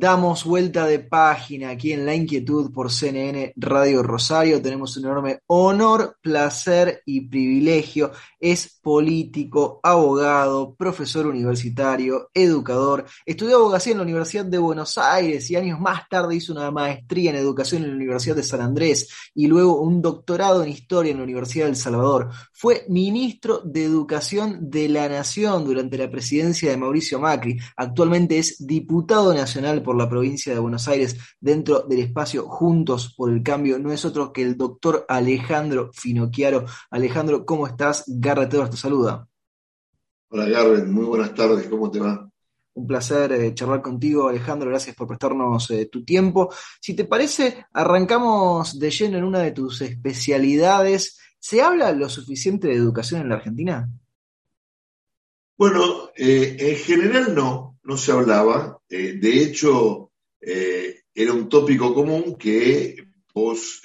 Damos vuelta de página aquí en La Inquietud por CNN Radio Rosario. Tenemos un enorme honor, placer y privilegio. Es político, abogado, profesor universitario, educador. Estudió abogacía en la Universidad de Buenos Aires y años más tarde hizo una maestría en educación en la Universidad de San Andrés y luego un doctorado en historia en la Universidad del Salvador. Fue ministro de Educación de la Nación durante la presidencia de Mauricio Macri. Actualmente es diputado nacional por la provincia de Buenos Aires dentro del espacio Juntos por el Cambio. No es otro que el doctor Alejandro Finocchiaro. Alejandro, ¿cómo estás? Garrett te saluda. Hola Garrett, muy buenas tardes, ¿cómo te va? Un placer eh, charlar contigo, Alejandro. Gracias por prestarnos eh, tu tiempo. Si te parece, arrancamos de lleno en una de tus especialidades. ¿Se habla lo suficiente de educación en la Argentina? Bueno, eh, en general no, no se hablaba. de hecho, era un tópico común que vos,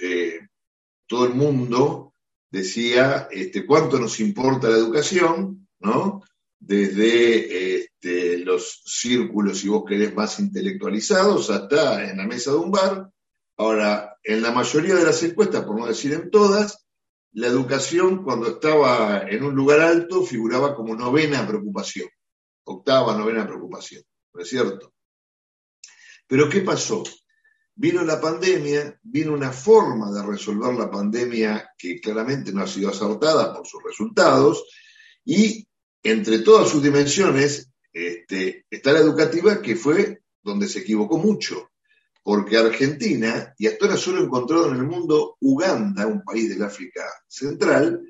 todo el mundo decía este, cuánto nos importa la educación, ¿no? Desde este, los círculos, si vos querés, más intelectualizados hasta en la mesa de un bar. Ahora, en la mayoría de las encuestas, por no decir en todas, la educación cuando estaba en un lugar alto figuraba como novena preocupación, octava, novena preocupación, ¿no es cierto? Pero ¿qué pasó? Vino la pandemia, vino una forma de resolver la pandemia que claramente no ha sido acertada por sus resultados, y entre todas sus dimensiones este, está la educativa, que fue donde se equivocó mucho, porque Argentina, y hasta ahora solo encontrado en el mundo Uganda, un país del África Central,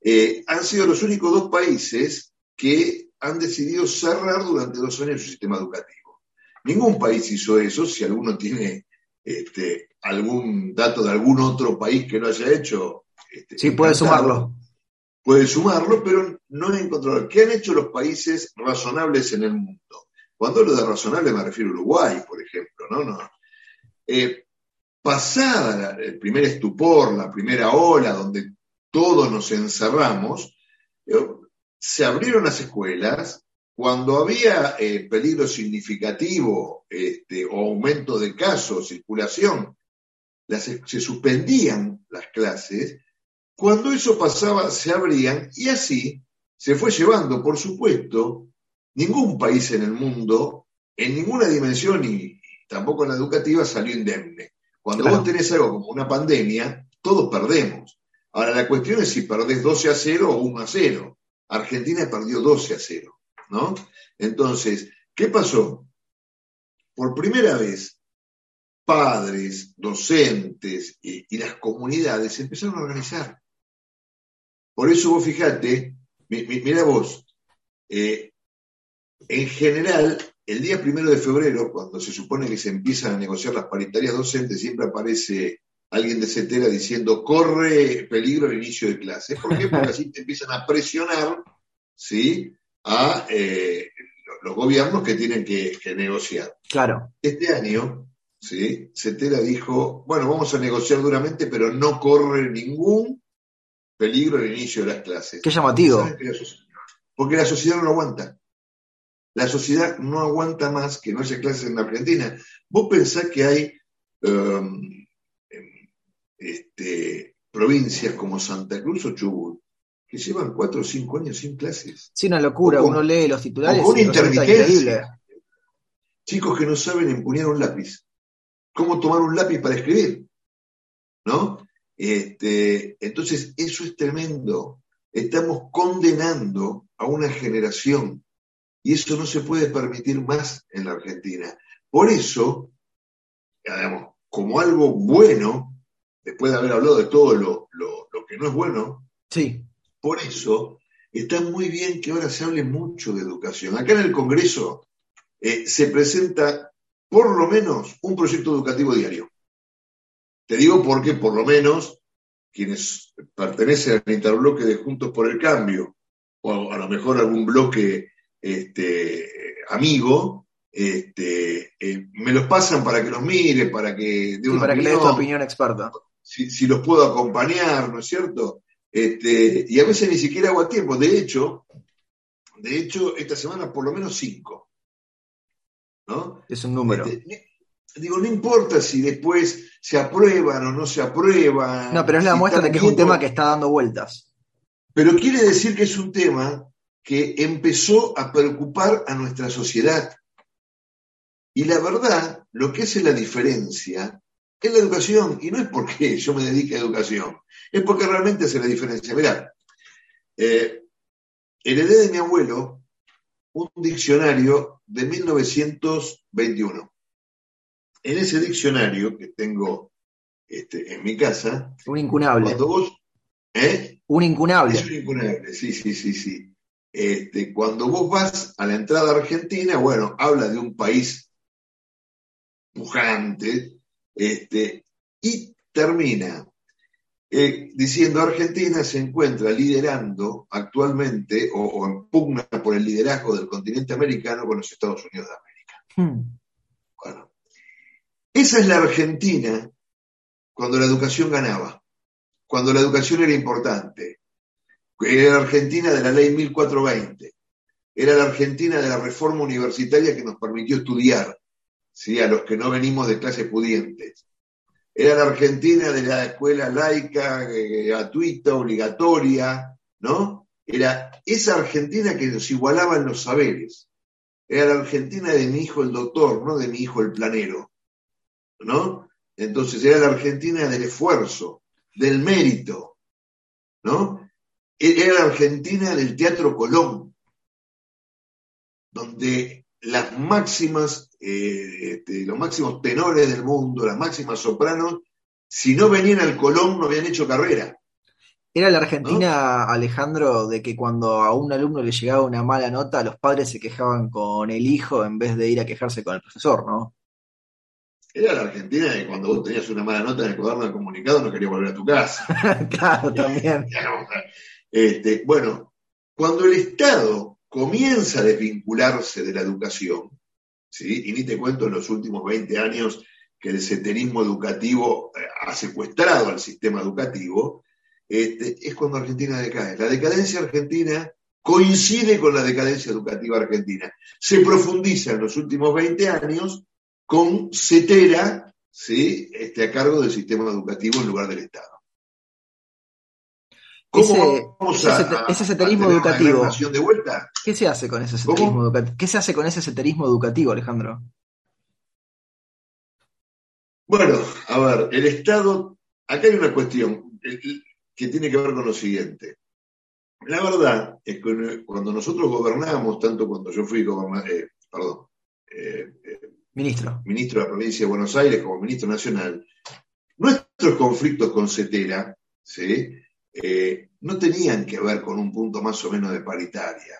eh, han sido los únicos dos países que han decidido cerrar durante dos años su sistema educativo. Ningún país hizo eso, si alguno tiene este, algún dato de algún otro país que lo haya hecho. Este, sí, puede sumarlo. Puede sumarlo, pero no he encontrado. ¿Qué han hecho los países razonables en el mundo? Cuando hablo de razonable me refiero a Uruguay, por ejemplo, ¿no? no. Eh, pasada el primer estupor, la primera ola, donde todos nos encerramos, eh, se abrieron las escuelas, cuando había eh, peligro significativo este, o aumento de casos, circulación, se suspendían las clases. Cuando eso pasaba, se abrían y así se fue llevando, por supuesto, ningún país en el mundo, en ninguna dimensión y, tampoco en la educativa, salió indemne. Cuando vos tenés algo como una pandemia, todos perdemos. Ahora la cuestión es si perdés 12 a 0 o 1 a 0. Argentina perdió 12 a 0. ¿no? Entonces, ¿qué pasó? Por primera vez, padres, docentes y, las comunidades empezaron a organizar. Por eso vos fijate, mira vos, eh, en general, el día primero de febrero, cuando se supone que se empiezan a negociar las paritarias docentes, siempre aparece alguien de CETERA diciendo corre peligro el inicio de clase. ¿Por qué? Porque así te empiezan a presionar, ¿sí? a eh, los gobiernos que tienen que, negociar. Claro. Este año, ¿sí? Cetera dijo, bueno, vamos a negociar duramente, pero no corre ningún peligro el inicio de las clases. Qué llamativo. Porque la sociedad no lo aguanta. La sociedad no aguanta más que no haya clases en la Argentina. Vos pensás que hay um, este, provincias como Santa Cruz o Chubut que llevan cuatro o cinco años sin clases. Sí, una locura, uno lee los titulares. Con intermitencia. Chicos que no saben empuñar un lápiz. ¿Cómo tomar un lápiz para escribir? ¿No? Este, entonces, eso es tremendo. Estamos condenando a una generación y eso no se puede permitir más en la Argentina. Por eso, digamos, como algo bueno, después de haber hablado de todo lo, lo, lo que no es bueno, sí. Por eso está muy bien que ahora se hable mucho de educación. Acá en el Congreso eh, se presenta por lo menos un proyecto educativo diario. Te digo porque por lo menos quienes pertenecen al interbloque de Juntos por el Cambio, o a lo mejor algún bloque este, amigo, este, eh, me los pasan para que los mire, para que dé una para que le dé tu opinión experta. Si, los puedo acompañar, ¿no es cierto? Este, y a veces ni siquiera hago a tiempo. De hecho, de hecho, esta semana por lo menos cinco. ¿no? Es un número. Este, digo, no importa si después se aprueban o no se aprueban. No, pero es la muestra de que es un tema que está dando vueltas. Pero quiere decir que es un tema que empezó a preocupar a nuestra sociedad. Y la verdad, lo que hace la diferencia es la educación. Y no es porque yo me dedique a educación, es porque realmente hace la diferencia. Mirá, eh, heredé de mi abuelo un diccionario de 1921. En ese diccionario que tengo este, en mi casa. Un incunable. Cuando vos. ¿eh? Un incunable. Es un incunable, sí, sí, sí, sí. Este, cuando vos vas a la entrada argentina, bueno, habla de un país pujante, este, y termina eh, diciendo Argentina se encuentra liderando actualmente o, en pugna por el liderazgo del continente americano con los Estados Unidos de América. Hmm. Bueno, esa es la Argentina cuando la educación ganaba, cuando la educación era importante. Era la Argentina de la ley 1420, era la Argentina de la reforma universitaria que nos permitió estudiar, ¿sí? a los que no venimos de clases pudientes. Era la Argentina de la escuela laica, eh, gratuita, obligatoria, ¿no? Era esa Argentina que nos igualaba en los saberes. Era la Argentina de mi hijo el doctor, no de mi hijo el planero. ¿no? Entonces era la Argentina del esfuerzo, del mérito, ¿no? Era la Argentina del Teatro Colón, donde las máximas, eh, este, los máximos tenores del mundo, las máximas sopranos, si no venían al Colón no habían hecho carrera. Era la Argentina, Alejandro, de que cuando a un alumno le llegaba una mala nota, los padres se quejaban con el hijo en vez de ir a quejarse con el profesor, ¿no? Era la Argentina que cuando vos tenías una mala nota en el cuaderno de comunicado no querías volver a tu casa. claro, también. Este, bueno, cuando el Estado comienza a desvincularse de la educación, ¿sí? y ni te cuento en los últimos 20 años que el seterismo educativo eh, ha secuestrado al sistema educativo, este, es cuando Argentina decae. La decadencia argentina coincide con la decadencia educativa argentina. Se profundiza en los últimos 20 años con CETERA ¿sí? este, a cargo del sistema educativo en lugar del Estado. ¿Cómo vamos a, ese, seterismo educativo. De vuelta? ¿Qué se hace con ese seterismo educativo? ¿Qué se hace con ese seterismo educativo, Alejandro? Bueno, a ver, el Estado, acá hay una cuestión que tiene que ver con lo siguiente. La verdad es que cuando nosotros gobernamos, tanto cuando yo fui gobernador, eh, perdón, eh, eh, Ministro. Ministro de la provincia de Buenos Aires como ministro nacional, nuestros conflictos con CETERA eh, no tenían que ver con un punto más o menos de paritaria.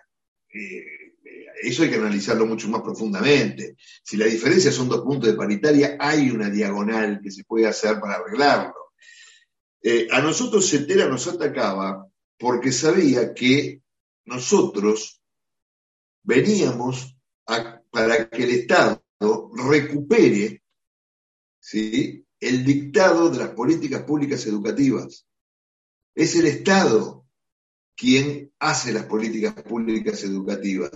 Eh, eh, eso hay que analizarlo mucho más profundamente. Si la diferencia son dos puntos de paritaria, hay una diagonal que se puede hacer para arreglarlo. a nosotros CETERA nos atacaba porque sabía que nosotros veníamos para que el Estado recupere ¿sí? el dictado de las políticas públicas educativas. Es el Estado quien hace las políticas públicas educativas.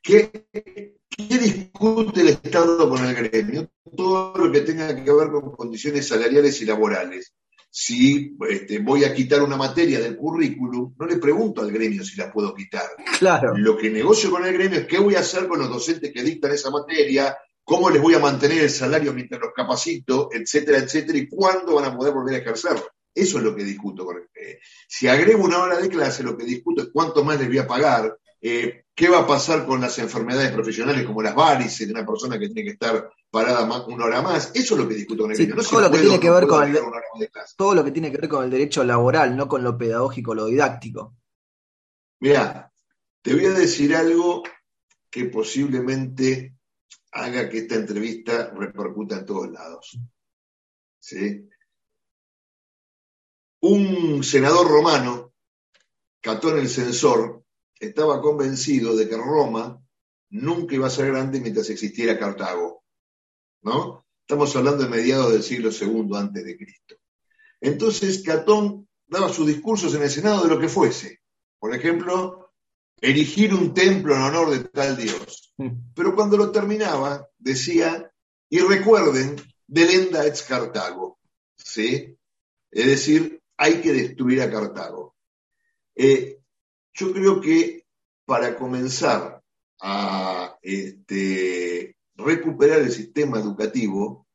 ¿Qué, ¿Qué, discute el Estado con el gremio? Todo lo que tenga que ver con condiciones salariales y laborales si este, voy a quitar una materia del currículum, no le pregunto al gremio si la puedo quitar. Claro. Lo que negocio con el gremio es qué voy a hacer con los docentes que dictan esa materia, cómo les voy a mantener el salario mientras los capacito, etcétera, etcétera, y cuándo van a poder volver a ejercerlo. Eso es lo que discuto. Con eh, si agrego una hora de clase, lo que discuto es cuánto más les voy a pagar, eh, qué va a pasar con las enfermedades profesionales como las varices de una persona que tiene que estar parada una hora más. Eso es lo que discuto con el no todo lo que tiene que ver con el, todo lo que tiene que ver con el derecho laboral, no con lo pedagógico, lo didáctico. Mira, te voy a decir algo que posiblemente haga que esta entrevista repercuta en todos lados. ¿Sí? Un senador romano, Catón el Censor, estaba convencido de que Roma nunca iba a ser grande mientras existiera Cartago. ¿No? Estamos hablando de mediados del siglo II antes de Cristo. Entonces, Catón daba sus discursos en el Senado de lo que fuese. Por ejemplo, erigir un templo en honor de tal Dios. Mm. Pero cuando lo terminaba, decía, y recuerden, delenda ex Cartago. ¿Sí? Es decir, hay que destruir a Cartago. Eh, yo creo que para comenzar a este, recuperar el sistema educativo,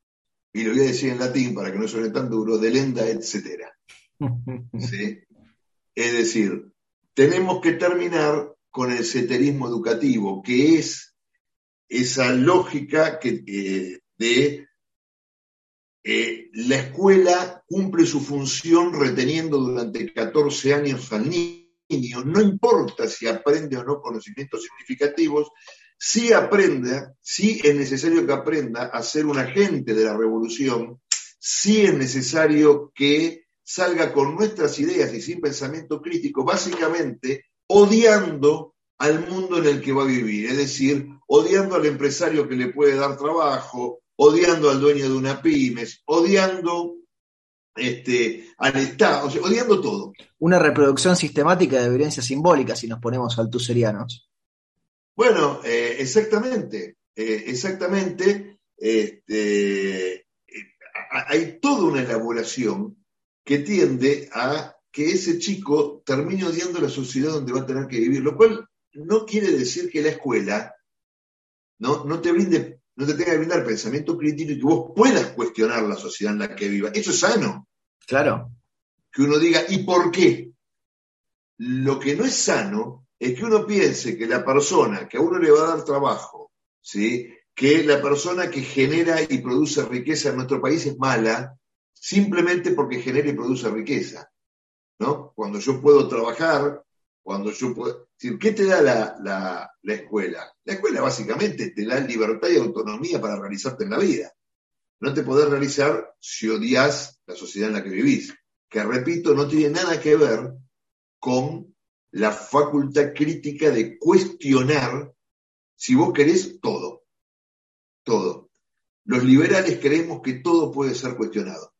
y lo voy a decir en latín para que no suene tan duro, delenda, etcétera. ¿Sí? Es decir, tenemos que terminar con el seterismo educativo, que es esa lógica que, eh, de eh, la escuela cumple su función reteniendo durante 14 años al niño, no importa si aprende o no conocimientos significativos, si aprenda, si es necesario que aprenda a ser un agente de la revolución, si es necesario que salga con nuestras ideas y sin pensamiento crítico, básicamente odiando al mundo en el que va a vivir, es decir, odiando al empresario que le puede dar trabajo, odiando al dueño de una pymes, odiando este, al Estado, odiando todo. Una reproducción sistemática de violencia simbólica, si nos ponemos altuserianos. Bueno, eh, exactamente, eh, exactamente. Este, eh, hay toda una elaboración que tiende a que ese chico termine odiando la sociedad donde va a tener que vivir, lo cual no quiere decir que la escuela no, no te brinde, no te tenga que brindar pensamiento crítico y que vos puedas cuestionar la sociedad en la que viva. Eso es sano. Claro. Que uno diga, ¿y por qué? Lo que no es sano es que uno piense que la persona que a uno le va a dar trabajo, ¿sí? que la persona que genera y produce riqueza en nuestro país es mala, simplemente porque genera y produce riqueza. ¿no? Cuando yo puedo trabajar, cuando yo puedo... ¿Qué te da la, escuela? La escuela básicamente te da libertad y autonomía para realizarte en la vida. No te podés realizar si odias la sociedad en la que vivís, que repito, no tiene nada que ver con la facultad crítica de cuestionar, si vos querés, todo. Todo. Los liberales creemos que todo puede ser cuestionado.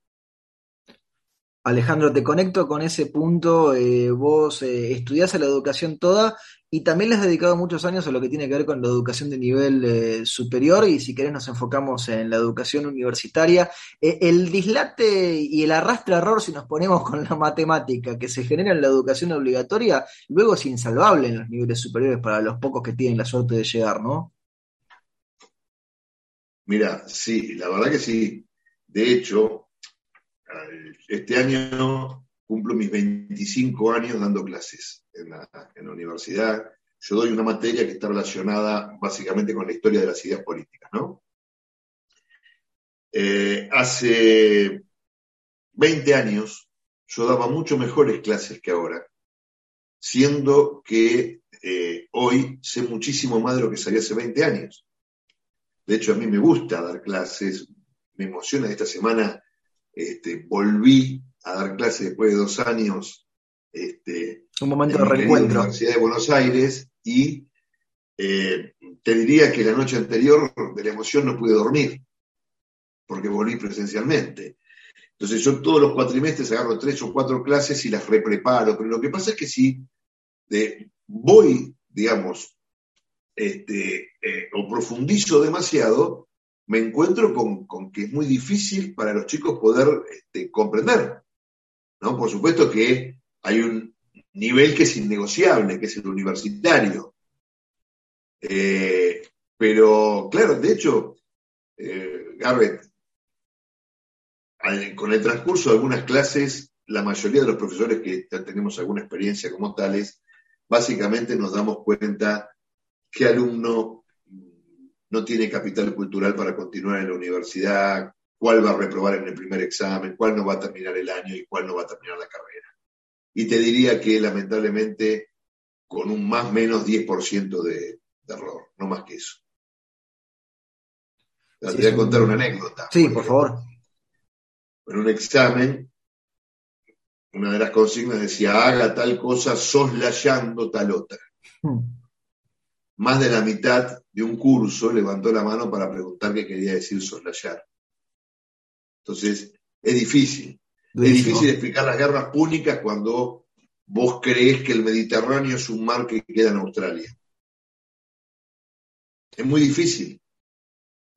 Alejandro, te conecto con ese punto. Eh, vos eh, la educación toda y también le has dedicado muchos años a lo que tiene que ver con la educación de nivel eh, superior y si querés nos enfocamos en la educación universitaria. el dislate y el arrastre error, si nos ponemos con la matemática que se genera en la educación obligatoria, luego es insalvable en los niveles superiores para los pocos que tienen la suerte de llegar, ¿no? Mira, sí, la verdad que sí. De hecho, este año cumplo mis 25 años dando clases en la, universidad. Yo doy una materia que está relacionada básicamente con la historia de las ideas políticas, ¿no? Eh, hace 20 años yo daba mucho mejores clases que ahora, siendo que eh, hoy sé muchísimo más de lo que sabía hace 20 años. De hecho, a mí me gusta dar clases, me emociona esta semana este, volví a dar clases después de dos años. Este, Un momento de reencuentro. En la Universidad de Buenos Aires y eh, te diría que la noche anterior de la emoción no pude dormir porque volví presencialmente. Entonces yo todos los cuatrimestres agarro tres o cuatro clases y las repreparo, pero lo que pasa es que si voy, digamos, este, eh, o profundizo demasiado, me encuentro con, que es muy difícil para los chicos poder este, comprender. ¿no? Por supuesto que hay un nivel que es innegociable, que es el universitario. Eh, pero, claro, de hecho, eh, con el transcurso de algunas clases, la mayoría de los profesores que tenemos alguna experiencia como tales, básicamente nos damos cuenta qué alumno no tiene capital cultural para continuar en la universidad, cuál va a reprobar en el primer examen, cuál no va a terminar el año y cuál no va a terminar la carrera. Y te diría que lamentablemente con un más o menos 10% de, error, no más que eso. Te voy a contar una anécdota. Sí, por, favor. En un examen, una de las consignas decía, haga tal cosa soslayando tal otra. Hmm. Más de la mitad de un curso levantó la mano para preguntar qué quería decir soslayar. Entonces, es difícil. Es difícil explicar las guerras púnicas cuando vos crees que el Mediterráneo es un mar que queda en Australia. Es muy difícil.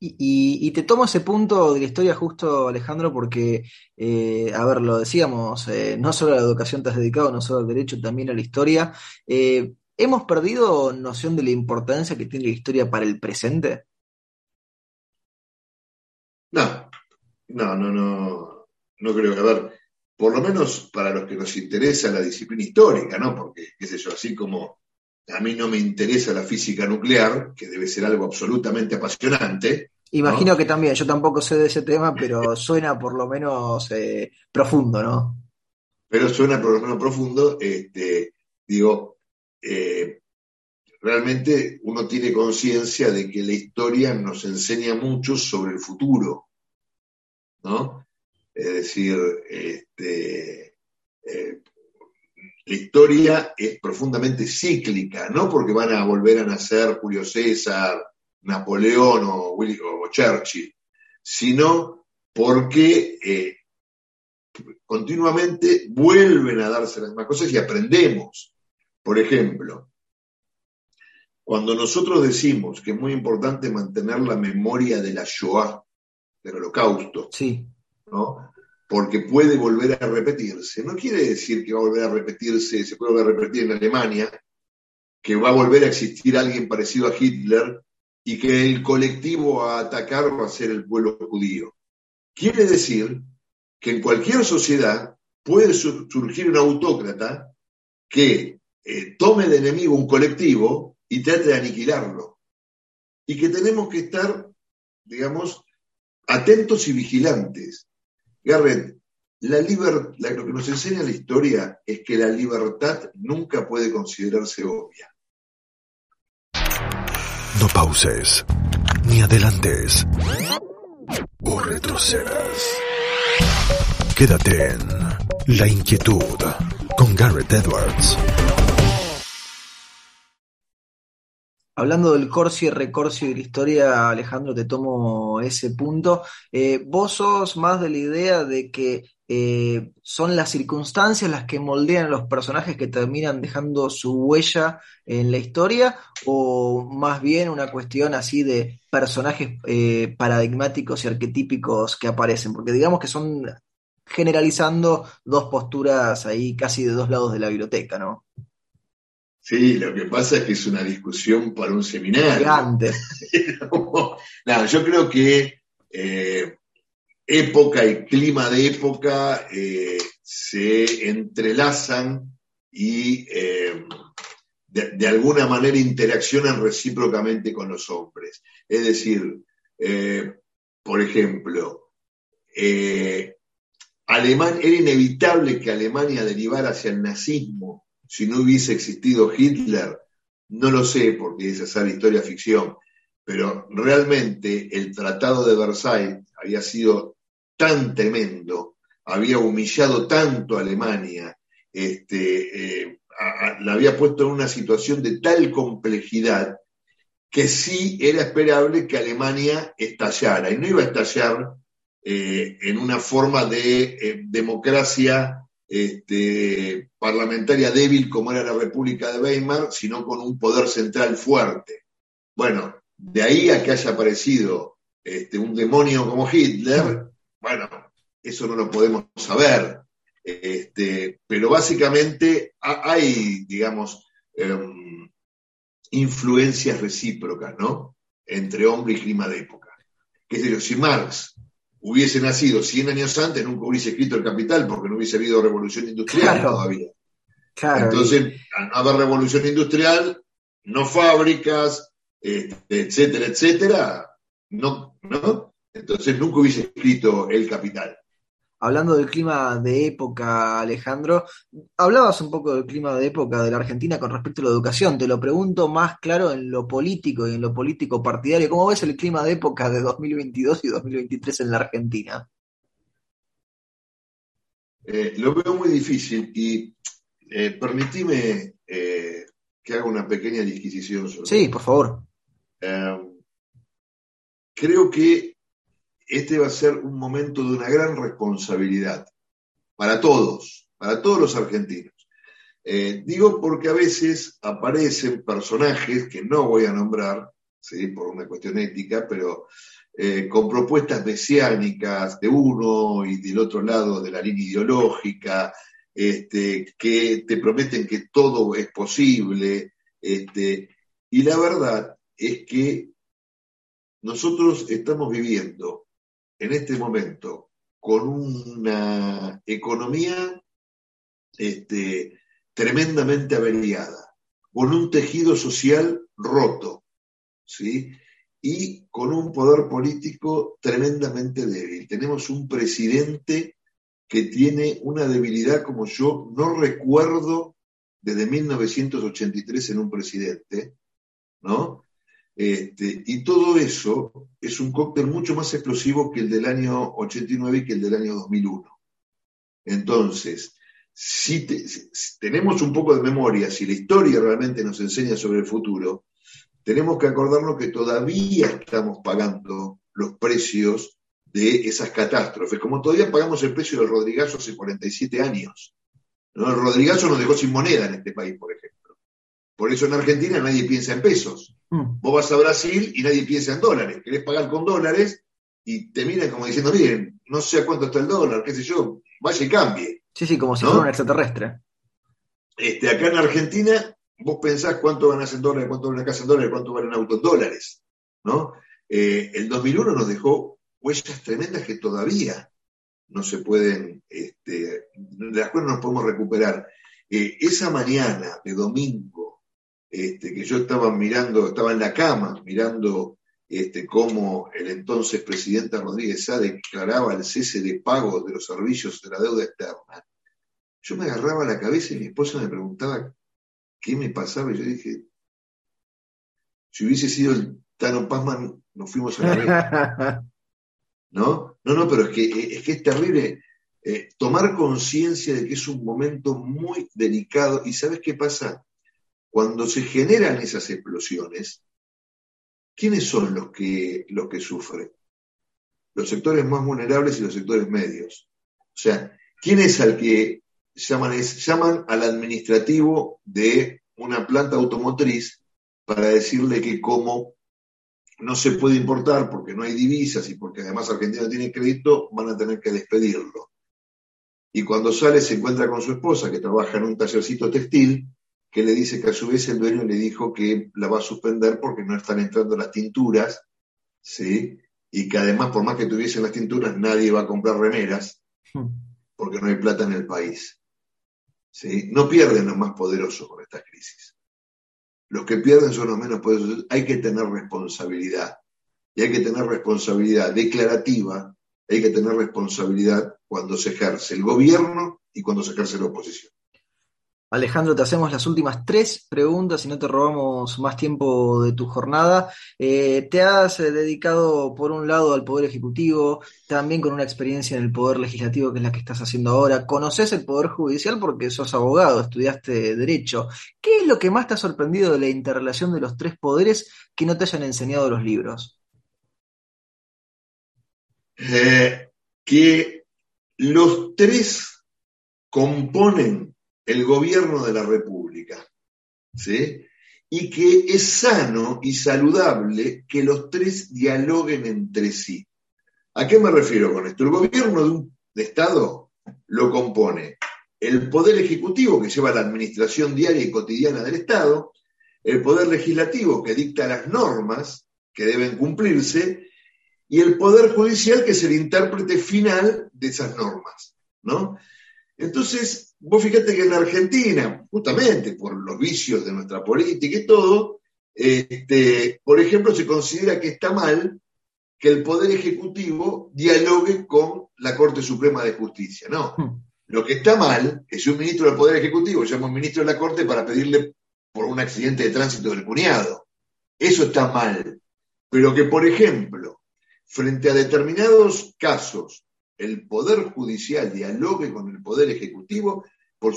Y, te tomo ese punto de la historia justo, Alejandro, porque, eh, a ver, lo decíamos, eh, no solo a la educación te has dedicado, no solo al derecho, también a la historia. Eh, ¿Hemos perdido noción de la importancia que tiene la historia para el presente? No, no, no, no, no creo que, a ver, por lo menos para los que nos interesa la disciplina histórica, ¿no? Porque, qué sé yo, así como a mí no me interesa la física nuclear, que debe ser algo absolutamente apasionante. Imagino que también, yo tampoco sé de ese tema, pero suena por lo menos eh, profundo, ¿no? Pero suena por lo menos profundo, este, digo, eh, realmente uno tiene conciencia de que la historia nos enseña mucho sobre el futuro, ¿no? Es decir, este, eh, la historia es profundamente cíclica, no porque van a volver a nacer Julio César, Napoleón o, Churchill, sino porque eh, continuamente vuelven a darse las mismas cosas y aprendemos. Por ejemplo, cuando nosotros decimos que es muy importante mantener la memoria de la Shoah, del holocausto, sí. ¿no? porque puede volver a repetirse. No quiere decir que va a volver a repetirse, se puede volver a repetir en Alemania, que va a volver a existir alguien parecido a Hitler y que el colectivo a atacar va a ser el pueblo judío. Quiere decir que en cualquier sociedad puede surgir un autócrata que eh, tome de enemigo un colectivo y trate de aniquilarlo. Y que tenemos que estar, digamos, atentos y vigilantes Garrett, la lo que nos enseña la historia es que la libertad nunca puede considerarse obvia. No pauses, ni adelantes, o retrocedas. Quédate en La Inquietud con Garrett Edwards. Hablando del corsi y recorsi de la historia, Alejandro, te tomo ese punto. Eh, vos sos más de la idea de que eh, son las circunstancias las que moldean a los personajes que terminan dejando su huella en la historia, o más bien una cuestión así de personajes eh, paradigmáticos y arquetípicos que aparecen, porque digamos que son generalizando dos posturas ahí casi de dos lados de la biblioteca, ¿no? Sí, lo que pasa es que es una discusión para un seminario. no, yo creo que eh, época y clima de época eh, se entrelazan y eh, de, alguna manera interaccionan recíprocamente con los hombres. Es decir, por ejemplo, Alemán, era inevitable que Alemania derivara hacia el nazismo si no hubiese existido Hitler, no lo sé porque es esa la historia ficción, pero realmente el Tratado de Versailles había sido tan tremendo, había humillado tanto a Alemania, este, eh, la había puesto en una situación de tal complejidad que sí era esperable que Alemania estallara, y no iba a estallar eh, en una forma de eh, democracia este, parlamentaria débil como era la República de Weimar, sino con un poder central fuerte. Bueno, de ahí a que haya aparecido este, un demonio como Hitler, bueno, eso no lo podemos saber. Este, pero básicamente hay, digamos, em, influencias recíprocas, ¿no? Entre hombre y clima de época. ¿Qué sé yo? Si Marx hubiese nacido 100 años antes, nunca hubiese escrito El Capital, porque no hubiese habido revolución industrial todavía. Entonces, al no haber revolución industrial, no fábricas, este, etcétera, etcétera, no, ¿no? Entonces nunca hubiese escrito El Capital hablando del clima de época, Alejandro, hablabas un poco del clima de época de la Argentina con respecto a la educación. Te lo pregunto más claro en lo político y en lo político partidario. ¿Cómo ves el clima de época de 2022 y 2023 en la Argentina? Eh, lo veo muy difícil y eh, permitime eh, que haga una pequeña disquisición sobre Sí, por favor. Creo que este va a ser un momento de una gran responsabilidad para todos, para todos los argentinos. Eh, digo porque a veces aparecen personajes que no voy a nombrar, ¿sí? por una cuestión ética, pero eh, con propuestas mesiánicas de uno y del otro lado de la línea ideológica, este, que te prometen que todo es posible. Este, y la verdad es que nosotros estamos viviendo en este momento con una economía este, tremendamente averiada, con un tejido social roto, ¿sí? y con un poder político tremendamente débil. Tenemos un presidente que tiene una debilidad como yo no recuerdo desde 1983 en un presidente, ¿no? Este, y todo eso es un cóctel mucho más explosivo que el del año 89 y que el del año 2001. Entonces, si, tenemos un poco de memoria, si la historia realmente nos enseña sobre el futuro, tenemos que acordarnos que todavía estamos pagando los precios de esas catástrofes, como todavía pagamos el precio del Rodrigazo hace 47 años. El Rodrigazo nos dejó sin moneda en este país, por ejemplo. Por eso en Argentina nadie piensa en pesos. Mm. Vos vas a Brasil y nadie piensa en dólares. Querés pagar con dólares y te miran como diciendo, miren, no sé a cuánto está el dólar, qué sé yo, vaya y cambie. Sí, sí, como si fuera un extraterrestre. Este, acá en Argentina vos pensás cuánto van a hacer dólares, cuánto vale una casa en dólares, cuánto vale un auto en dólares, ¿no? Eh, el 2001 nos dejó huellas tremendas que todavía no se pueden, este, de las cuales nos podemos recuperar. Eh, esa mañana de domingo, este, que yo estaba mirando, estaba en la cama mirando este, cómo el entonces presidente Rodríguez Sá declaraba el cese de pago de los servicios de la deuda externa, yo me agarraba la cabeza y mi esposa me preguntaba ¿qué me pasaba? Y yo dije, si hubiese sido el Tano Pazman, nos fuimos a la vez. ¿No? No, no, pero es que es, que es terrible eh, tomar conciencia de que es un momento muy delicado. ¿Y sabes qué pasa? Cuando se generan esas explosiones, ¿quiénes son los que, los que sufren? Los sectores más vulnerables y los sectores medios. O sea, ¿quién es al que llaman, llaman al administrativo de una planta automotriz para decirle que como no se puede importar porque no hay divisas y porque además Argentina tiene crédito, van a tener que despedirlo. Y cuando sale se encuentra con su esposa que trabaja en un tallercito textil, que le dice que a su vez el dueño le dijo que la va a suspender porque no están entrando las tinturas, ¿sí? Y que además, por más que tuviesen las tinturas, nadie va a comprar remeras porque no hay plata en el país. No pierden los más poderosos con estas crisis. Los que pierden son los menos poderosos. Hay que tener responsabilidad. Y hay que tener responsabilidad declarativa, hay que tener responsabilidad cuando se ejerce el gobierno y cuando se ejerce la oposición. Alejandro, te hacemos las últimas tres preguntas y no te robamos más tiempo de tu jornada. Eh, te has eh, dedicado, por un lado, al Poder Ejecutivo, también con una experiencia en el Poder Legislativo, que es la que estás haciendo ahora. Conoces el Poder Judicial porque sos abogado, estudiaste Derecho. ¿Qué es lo que más te ha sorprendido de la interrelación de los tres poderes que no te hayan enseñado los libros? Eh, que los tres componen el gobierno de la República. ¿sí? Y que es sano y saludable que los tres dialoguen entre sí. ¿A qué me refiero con esto? El gobierno de un Estado lo compone el Poder Ejecutivo, que lleva la administración diaria y cotidiana del Estado, el Poder Legislativo, que dicta las normas que deben cumplirse, y el Poder Judicial, que es el intérprete final de esas normas. ¿no? Entonces, vos fíjate que en Argentina, justamente por los vicios de nuestra política y todo, este, por ejemplo, se considera que está mal que el Poder Ejecutivo dialogue con la Corte Suprema de Justicia. No. Hmm. Lo que está mal es si un ministro del Poder Ejecutivo llama a un ministro de la Corte para pedirle por un accidente de tránsito del cuñado. Eso está mal. Pero que, por ejemplo, frente a determinados casos el Poder Judicial dialogue con el Poder Ejecutivo, por,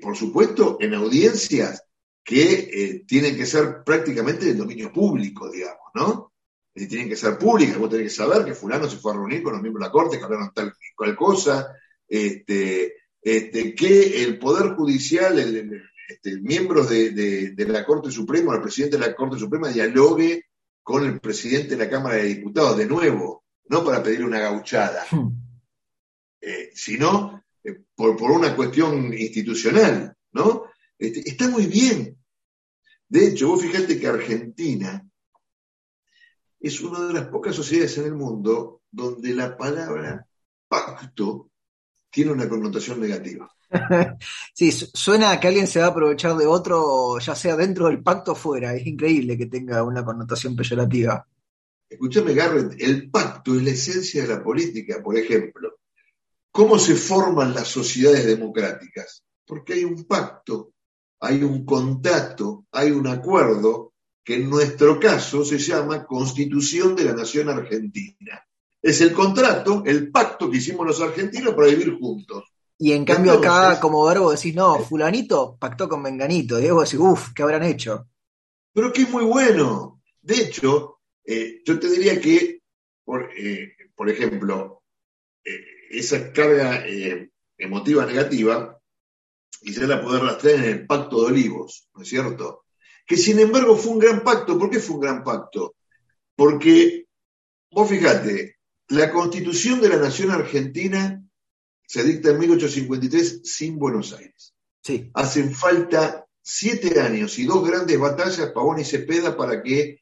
por supuesto, en audiencias que eh, tienen que ser prácticamente del dominio público, digamos, ¿no? Y tienen que ser públicas, vos tenés que saber que fulano se fue a reunir con los miembros de la Corte, que hablaron tal cual cosa, este, este, que el Poder Judicial, el, este, miembros de, la Corte Suprema, el presidente de la Corte Suprema dialogue con el presidente de la Cámara de Diputados, de nuevo, no para pedir una gauchada, hmm. Eh, sino eh, por, una cuestión institucional, ¿no? Este, está muy bien. De hecho, vos fíjate que Argentina es una de las pocas sociedades en el mundo donde la palabra pacto tiene una connotación negativa. sí, suena que alguien se va a aprovechar de otro, ya sea dentro del pacto o fuera. Es increíble que tenga una connotación peyorativa. Escúchame, Garrett, el pacto es la esencia de la política, por ejemplo. ¿Cómo se forman las sociedades democráticas? Porque hay un pacto, hay un contacto, hay un acuerdo que en nuestro caso se llama Constitución de la Nación Argentina. Es el contrato, el pacto que hicimos los argentinos para vivir juntos. Y en cambio acá como verbo decís, no, fulanito pactó con menganito. Y vos decís, uff, ¿qué habrán hecho? Pero que es muy bueno. De hecho, eh, yo te diría que, por, eh, ejemplo, eh, esa carga emotiva negativa, quizás la poder rastrear en el pacto de olivos, ¿no es cierto? Que sin embargo fue un gran pacto. ¿Por qué fue un gran pacto? Porque, vos fíjate, la constitución de la nación argentina se dicta en 1853 sin Buenos Aires. Sí. Hacen falta siete años y dos grandes batallas, Pavón y Cepeda, para que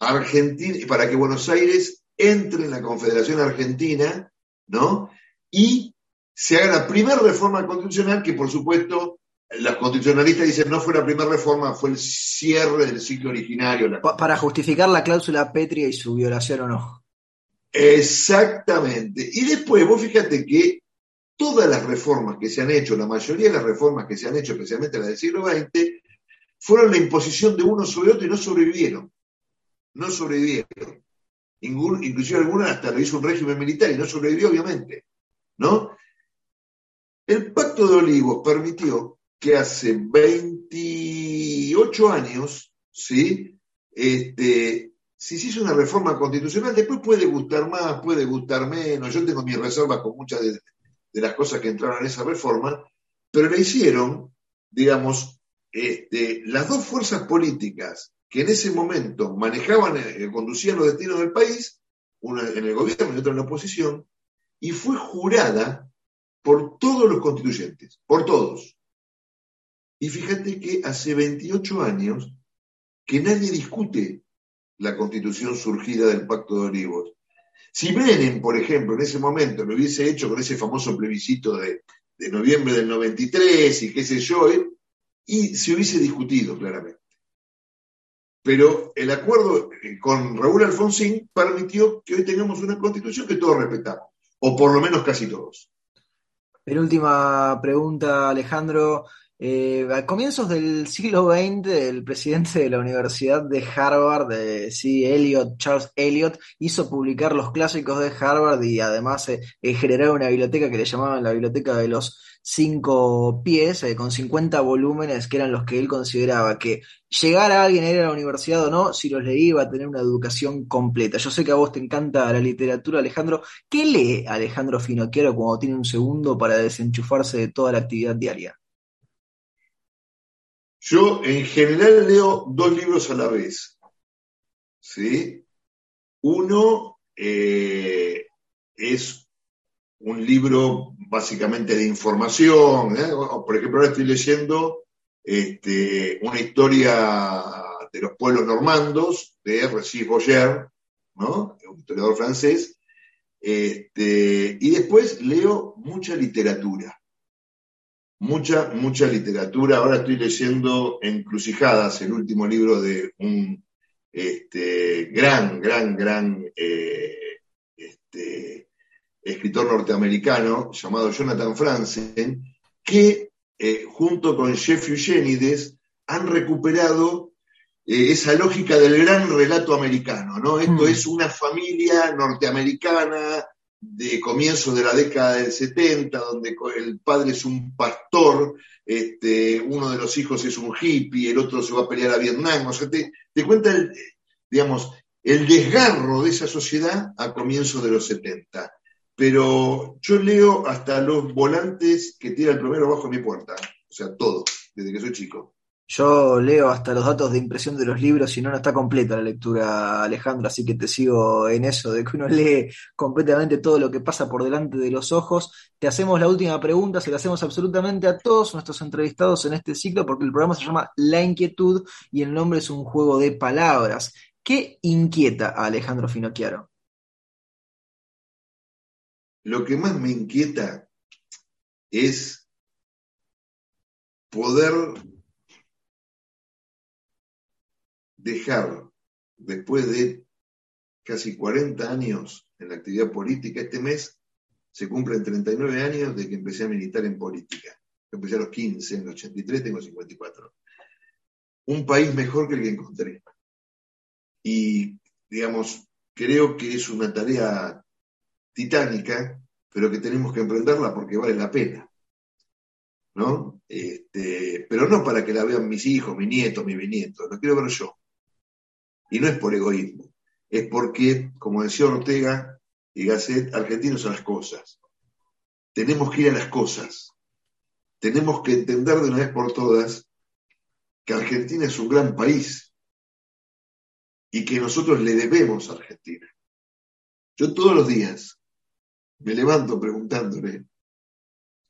Argentina, para que Buenos Aires entre en la Confederación Argentina, ¿no? Y se haga la primera reforma constitucional, que por supuesto los constitucionalistas dicen no fue la primera reforma, fue el cierre del ciclo originario. Para justificar la cláusula Petria y su violación o no. Exactamente. Y después, vos fíjate que todas las reformas que se han hecho, la mayoría de las reformas que se han hecho, especialmente las del siglo XX, fueron la imposición de uno sobre otro y no sobrevivieron. No sobrevivieron. inclusive algunas hasta lo hizo un régimen militar y no sobrevivió, obviamente. ¿No? El Pacto de Olivos permitió que hace 28 años, ¿sí? Este, si se hizo una reforma constitucional, después puede gustar más, puede gustar menos. Yo tengo mis reservas con muchas de, las cosas que entraron en esa reforma, pero le hicieron, digamos, este, las dos fuerzas políticas que en ese momento manejaban, eh, conducían los destinos del país, una en el gobierno y otra en la oposición, y fue jurada por todos los constituyentes, por todos. Y fíjate que hace 28 años que nadie discute la constitución surgida del Pacto de Olivos. Si Menem, por ejemplo, en ese momento lo hubiese hecho con ese famoso plebiscito de, noviembre del 93 y qué sé yo, eh, y se hubiese discutido claramente. Pero el acuerdo eh, con Raúl Alfonsín permitió que hoy tengamos una constitución que todos respetamos, o por lo menos casi todos. Penúltima pregunta, Alejandro. Eh, a comienzos del siglo XX, el presidente de la Universidad de Harvard, de C. Eliot, Charles Eliot, hizo publicar los clásicos de Harvard y además eh, eh, generar una biblioteca que le llamaban la Biblioteca de los Cinco Pies, con 50 volúmenes que eran los que él consideraba que llegar a alguien a ir a la universidad o no, si los leía iba a tener una educación completa. Yo sé que a vos te encanta la literatura, Alejandro. ¿Qué lee Alejandro Finocchiaro cuando tiene un segundo para desenchufarse de toda la actividad diaria? Yo en general leo dos libros a la vez. ¿sí? Uno eh, es un libro básicamente de información. ¿eh? Por ejemplo, ahora estoy leyendo este, una historia de los pueblos normandos de Récif Boyer, ¿no? un historiador francés. Este, y después leo mucha literatura mucha, mucha literatura. Ahora estoy leyendo Encrucijadas, el último libro de un este, gran, gran, gran eh, este, escritor norteamericano llamado Jonathan Franzen, que eh, junto con Jeff Eugenides han recuperado eh, esa lógica del gran relato americano, ¿no? Esto mm. es una familia norteamericana de comienzo de la década del 70, donde el padre es un pastor, este, uno de los hijos es un hippie, el otro se va a pelear a Vietnam. O sea, te, te cuenta, el, digamos, el desgarro de esa sociedad a comienzos de los 70. Pero yo leo hasta los volantes que tira el primero bajo mi puerta. O sea, todo, desde que soy chico. Yo leo hasta los datos de impresión de los libros y no, no está completa la lectura, Alejandro, así que te sigo en eso, de que uno lee completamente todo lo que pasa por delante de los ojos. Te hacemos la última pregunta, se la hacemos absolutamente a todos nuestros entrevistados en este ciclo, porque el programa se llama La Inquietud y el nombre es un juego de palabras. ¿Qué inquieta a Alejandro Finocchiaro? Lo que más me inquieta es poder dejar, después de casi 40 años en la actividad política, este mes se cumplen 39 años de que empecé a militar en política. Empecé a los 15, en el 83 tengo 54. Un país mejor que el que encontré. Y, digamos, creo que es una tarea titánica, pero que tenemos que emprenderla porque vale la pena. ¿No? Este, pero no para que la vean mis hijos, mis nietos, mis bisnietos, lo quiero ver yo. Y no es por egoísmo, es porque, como decía Ortega y Gasset, argentinos son las cosas. Tenemos que ir a las cosas. Tenemos que entender de una vez por todas que Argentina es un gran país y que nosotros le debemos a Argentina. Yo todos los días me levanto preguntándole,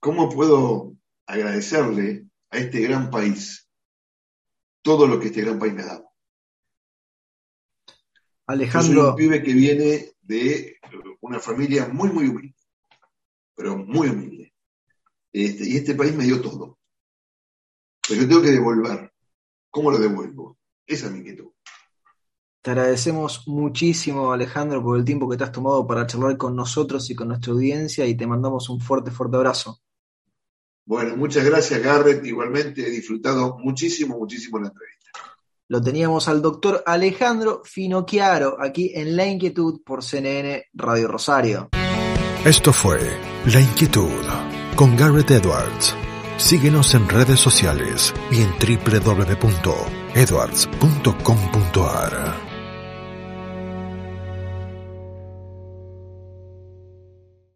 ¿cómo puedo agradecerle a este gran país todo lo que este gran país me ha dado? Alejandro. Yo soy un pibe que viene de una familia muy, muy humilde, pero muy humilde. Este, y este país me dio todo. Pero yo tengo que devolver. ¿Cómo lo devuelvo? Esa es mi inquietud. Te agradecemos muchísimo, Alejandro, por el tiempo que te has tomado para charlar con nosotros y con nuestra audiencia y te mandamos un fuerte, fuerte abrazo. Bueno, muchas gracias, Garrett. Igualmente he disfrutado muchísimo, muchísimo la entrevista. Lo teníamos al doctor Alejandro Finocchiaro aquí en La Inquietud por CNN Radio Rosario. Esto fue La Inquietud con Garrett Edwards. Síguenos en redes sociales y en www.edwards.com.ar.